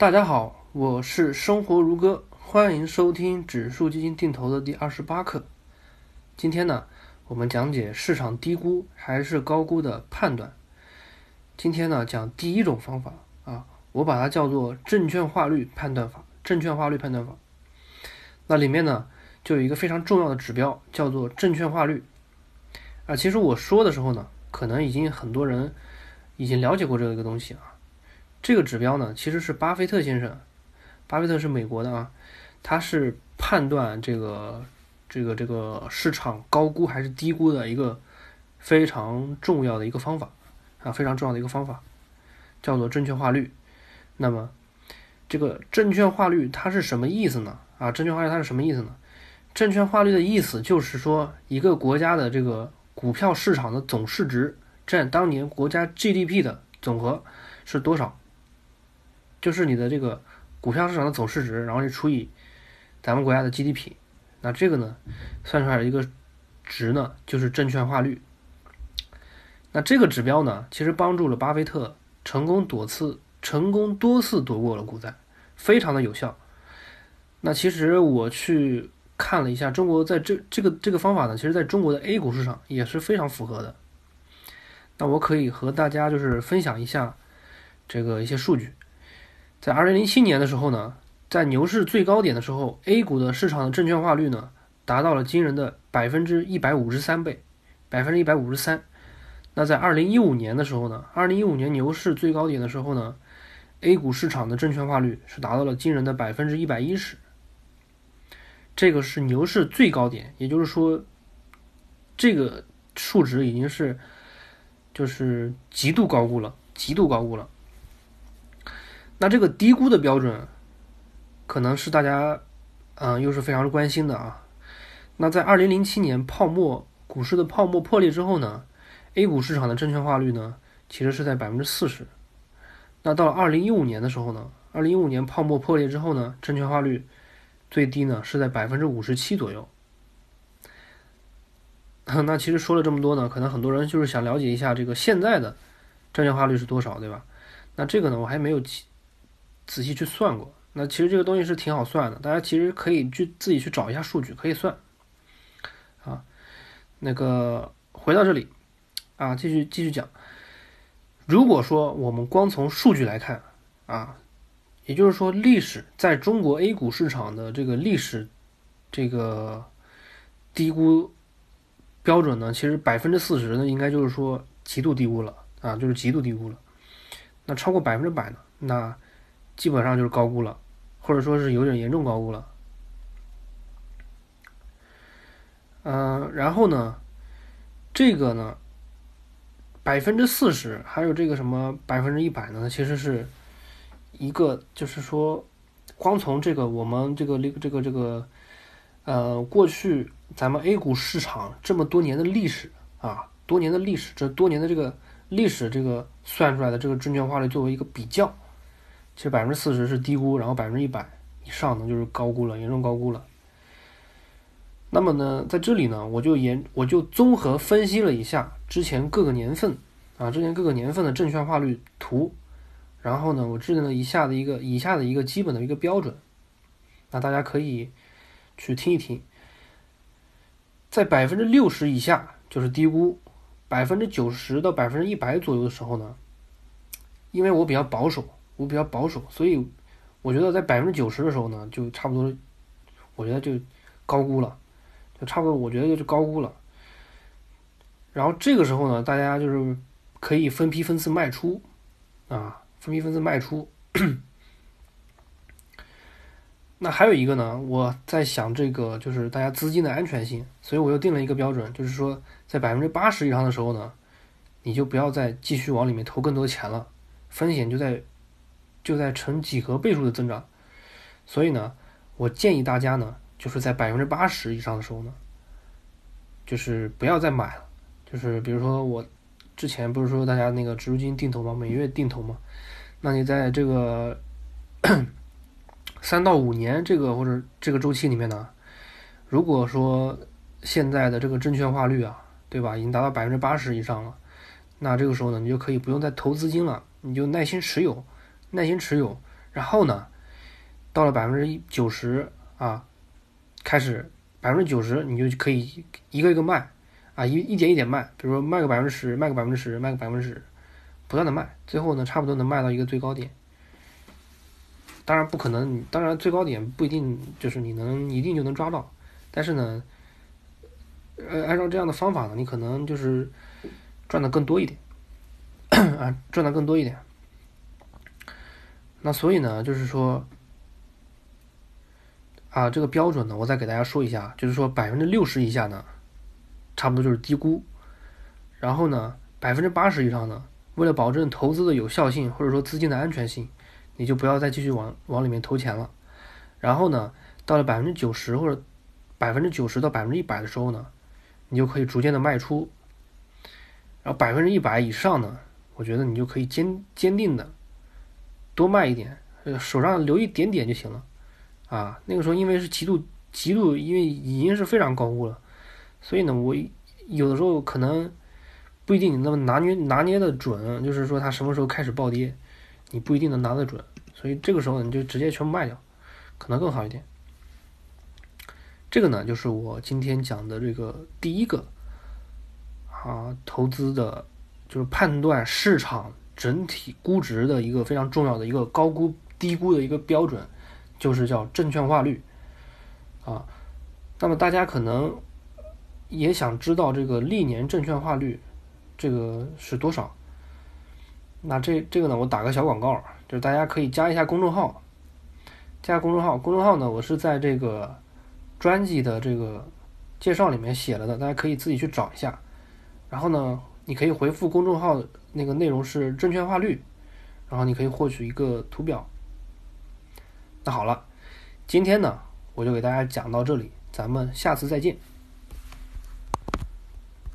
大家好，我是生活如歌，欢迎收听指数基金定投的第二十八课。今天呢，我们讲解市场低估还是高估的判断。今天呢，讲第一种方法啊，我把它叫做证券化率判断法。证券化率判断法，那里面呢，就有一个非常重要的指标，叫做证券化率。啊，其实我说的时候呢，可能已经很多人已经了解过这个东西啊。这个指标呢，其实是巴菲特先生，巴菲特是美国的啊，他是判断这个这个这个市场高估还是低估的一个非常重要的一个方法啊，非常重要的一个方法，叫做证券化率。那么，这个证券化率它是什么意思呢？啊，证券化率它是什么意思呢？证券化率的意思就是说，一个国家的这个股票市场的总市值占当年国家 GDP 的总和是多少？就是你的这个股票市场的总市值，然后去除以咱们国家的 GDP，那这个呢，算出来一个值呢，就是证券化率。那这个指标呢，其实帮助了巴菲特成功多次、成功多次躲过了股灾，非常的有效。那其实我去看了一下，中国在这这个这个方法呢，其实在中国的 A 股市场也是非常符合的。那我可以和大家就是分享一下这个一些数据。在二零零七年的时候呢，在牛市最高点的时候，A 股的市场的证券化率呢达到了惊人的百分之一百五十三倍，百分之一百五十三。那在二零一五年的时候呢，二零一五年牛市最高点的时候呢，A 股市场的证券化率是达到了惊人的百分之一百一十。这个是牛市最高点，也就是说，这个数值已经是就是极度高估了，极度高估了。那这个低估的标准，可能是大家，嗯，又是非常关心的啊。那在二零零七年泡沫股市的泡沫破裂之后呢，A 股市场的证券化率呢，其实是在百分之四十。那到了二零一五年的时候呢，二零一五年泡沫破裂之后呢，证券化率最低呢是在百分之五十七左右。那其实说了这么多呢，可能很多人就是想了解一下这个现在的证券化率是多少，对吧？那这个呢，我还没有。仔细去算过，那其实这个东西是挺好算的，大家其实可以去自己去找一下数据，可以算。啊，那个回到这里，啊，继续继续讲。如果说我们光从数据来看，啊，也就是说历史在中国 A 股市场的这个历史这个低估标准呢，其实百分之四十呢，应该就是说极度低估了啊，就是极度低估了。那超过百分之百呢，那基本上就是高估了，或者说是有点严重高估了。嗯，然后呢，这个呢，百分之四十，还有这个什么百分之一百呢？其实是一个，就是说，光从这个我们这个这个这个，呃，过去咱们 A 股市场这么多年的历史啊，多年的历史，这多年的这个历史，这个算出来的这个证券化率作为一个比较。其实百分之四十是低估，然后百分之一百以上呢就是高估了，严重高估了。那么呢，在这里呢，我就研我就综合分析了一下之前各个年份啊，之前各个年份的证券化率图，然后呢，我制定了以下的一个以下的一个基本的一个标准，那大家可以去听一听，在百分之六十以下就是低估，百分之九十到百分之一百左右的时候呢，因为我比较保守。我比较保守，所以我觉得在百分之九十的时候呢，就差不多，我觉得就高估了，就差不多，我觉得就是高估了。然后这个时候呢，大家就是可以分批分次卖出，啊，分批分次卖出。那还有一个呢，我在想这个就是大家资金的安全性，所以我又定了一个标准，就是说在百分之八十以上的时候呢，你就不要再继续往里面投更多钱了，风险就在。就在呈几何倍数的增长，所以呢，我建议大家呢，就是在百分之八十以上的时候呢，就是不要再买了。就是比如说我之前不是说大家那个植入金定投吗？每月定投吗？那你在这个 三到五年这个或者这个周期里面呢，如果说现在的这个证券化率啊，对吧，已经达到百分之八十以上了，那这个时候呢，你就可以不用再投资金了，你就耐心持有。耐心持有，然后呢，到了百分之九十啊，开始百分之九十，你就可以一个一个卖啊，一一点一点卖，比如说卖个百分之十，卖个百分之十，卖个百分之十，不断的卖，最后呢，差不多能卖到一个最高点。当然不可能，当然最高点不一定就是你能一定就能抓到，但是呢，呃，按照这样的方法呢，你可能就是赚的更多一点，啊，赚的更多一点。那所以呢，就是说，啊，这个标准呢，我再给大家说一下，就是说百分之六十以下呢，差不多就是低估，然后呢，百分之八十以上呢，为了保证投资的有效性或者说资金的安全性。你就不要再继续往往里面投钱了，然后呢，到了百分之九十或者百分之九十到百分之一百的时候呢，你就可以逐渐的卖出，然后百分之一百以上呢，我觉得你就可以坚坚定的多卖一点，手上留一点点就行了，啊，那个时候因为是极度极度，因为已经是非常高估了，所以呢，我有的时候可能不一定你那么拿捏拿捏的准，就是说它什么时候开始暴跌。你不一定能拿得准，所以这个时候你就直接全部卖掉，可能更好一点。这个呢，就是我今天讲的这个第一个啊，投资的，就是判断市场整体估值的一个非常重要的一个高估低估的一个标准，就是叫证券化率啊。那么大家可能也想知道这个历年证券化率这个是多少？那这这个呢，我打个小广告，就是大家可以加一下公众号，加公众号，公众号呢，我是在这个专辑的这个介绍里面写了的，大家可以自己去找一下。然后呢，你可以回复公众号那个内容是证券化率，然后你可以获取一个图表。那好了，今天呢，我就给大家讲到这里，咱们下次再见。